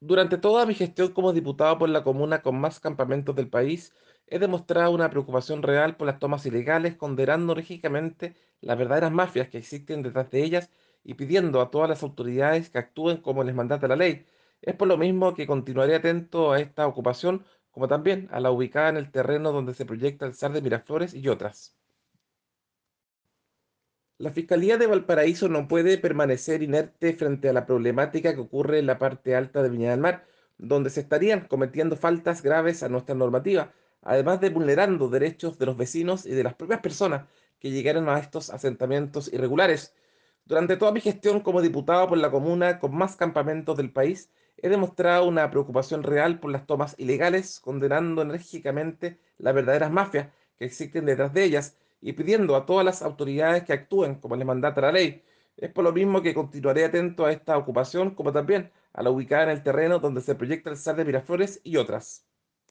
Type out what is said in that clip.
Durante toda mi gestión como diputado por la comuna con más campamentos del país, he demostrado una preocupación real por las tomas ilegales, condenando enérgicamente las verdaderas mafias que existen detrás de ellas y pidiendo a todas las autoridades que actúen como les mandata la ley. Es por lo mismo que continuaré atento a esta ocupación, como también a la ubicada en el terreno donde se proyecta el SAR de Miraflores y otras. La Fiscalía de Valparaíso no puede permanecer inerte frente a la problemática que ocurre en la parte alta de Viña del Mar, donde se estarían cometiendo faltas graves a nuestra normativa, además de vulnerando derechos de los vecinos y de las propias personas que llegaron a estos asentamientos irregulares. Durante toda mi gestión como diputado por la comuna con más campamentos del país, he demostrado una preocupación real por las tomas ilegales, condenando enérgicamente las verdaderas mafias que existen detrás de ellas y pidiendo a todas las autoridades que actúen como les mandata la ley. Es por lo mismo que continuaré atento a esta ocupación, como también a la ubicada en el terreno donde se proyecta el SAR de Miraflores y otras.